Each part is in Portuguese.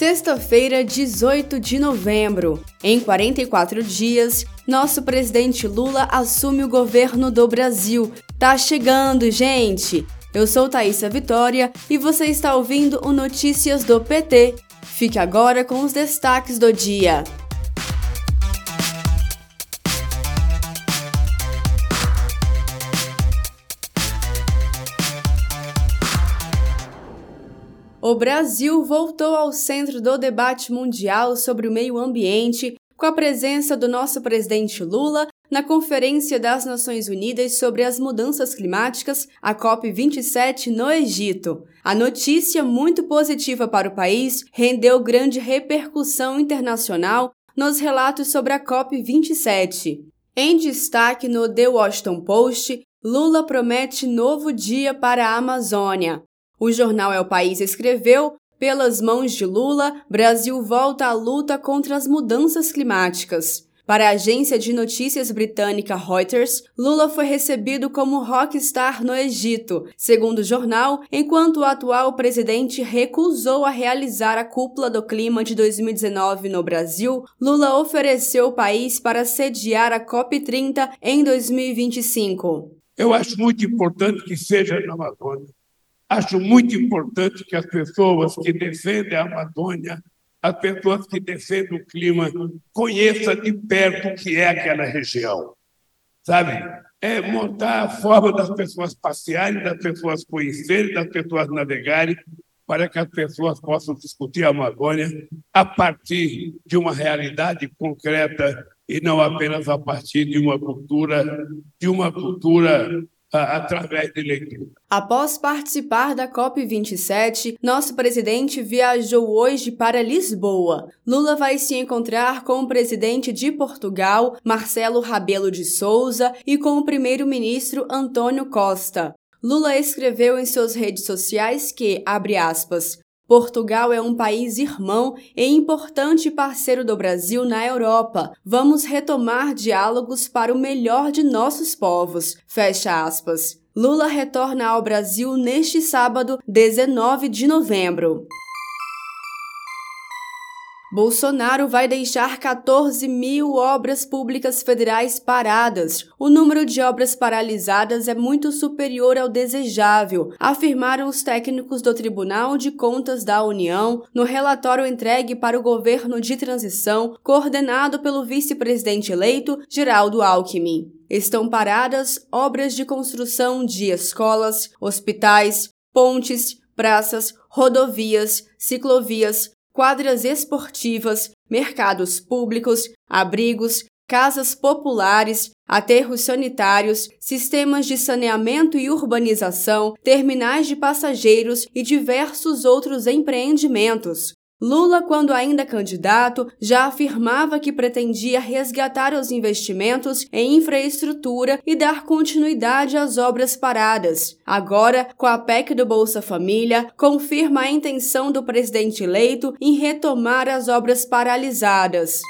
Sexta-feira, 18 de novembro. Em 44 dias, nosso presidente Lula assume o governo do Brasil. Tá chegando, gente! Eu sou Thaisa Vitória e você está ouvindo o Notícias do PT. Fique agora com os destaques do dia. O Brasil voltou ao centro do debate mundial sobre o meio ambiente com a presença do nosso presidente Lula na Conferência das Nações Unidas sobre as Mudanças Climáticas, a COP27, no Egito. A notícia, muito positiva para o país, rendeu grande repercussão internacional nos relatos sobre a COP27. Em destaque no The Washington Post, Lula promete novo dia para a Amazônia. O jornal É o País escreveu: pelas mãos de Lula, Brasil volta à luta contra as mudanças climáticas. Para a agência de notícias britânica Reuters, Lula foi recebido como rockstar no Egito, segundo o jornal, enquanto o atual presidente recusou a realizar a cúpula do clima de 2019 no Brasil, Lula ofereceu o país para sediar a COP30 em 2025. Eu acho muito importante que seja na Amazônia Acho muito importante que as pessoas que defendem a Amazônia, as pessoas que defendem o clima, conheçam de perto o que é aquela região. Sabe? É montar a forma das pessoas passearem, das pessoas conhecerem, das pessoas navegarem, para que as pessoas possam discutir a Amazônia a partir de uma realidade concreta e não apenas a partir de uma cultura, de uma cultura através de leitura. Após participar da COP27, nosso presidente viajou hoje para Lisboa. Lula vai se encontrar com o presidente de Portugal, Marcelo Rabelo de Souza, e com o primeiro-ministro Antônio Costa. Lula escreveu em suas redes sociais que, abre aspas, Portugal é um país irmão e importante parceiro do Brasil na Europa. Vamos retomar diálogos para o melhor de nossos povos. Fecha aspas. Lula retorna ao Brasil neste sábado, 19 de novembro. Bolsonaro vai deixar 14 mil obras públicas federais paradas. O número de obras paralisadas é muito superior ao desejável, afirmaram os técnicos do Tribunal de Contas da União no relatório entregue para o governo de transição, coordenado pelo vice-presidente eleito Geraldo Alckmin. Estão paradas obras de construção de escolas, hospitais, pontes, praças, rodovias, ciclovias, quadras esportivas, mercados públicos, abrigos, casas populares, aterros sanitários, sistemas de saneamento e urbanização, terminais de passageiros e diversos outros empreendimentos. Lula, quando ainda candidato, já afirmava que pretendia resgatar os investimentos em infraestrutura e dar continuidade às obras paradas. Agora, com a PEC do Bolsa Família, confirma a intenção do presidente eleito em retomar as obras paralisadas.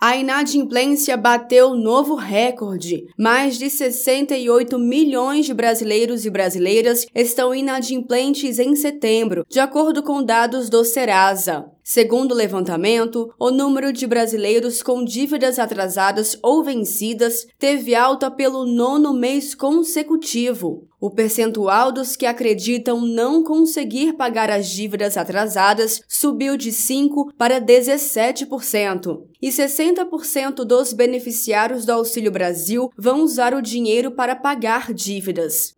A inadimplência bateu novo recorde. Mais de 68 milhões de brasileiros e brasileiras estão inadimplentes em setembro, de acordo com dados do Serasa. Segundo o levantamento, o número de brasileiros com dívidas atrasadas ou vencidas teve alta pelo nono mês consecutivo. O percentual dos que acreditam não conseguir pagar as dívidas atrasadas subiu de 5% para 17%. E 60% dos beneficiários do Auxílio Brasil vão usar o dinheiro para pagar dívidas.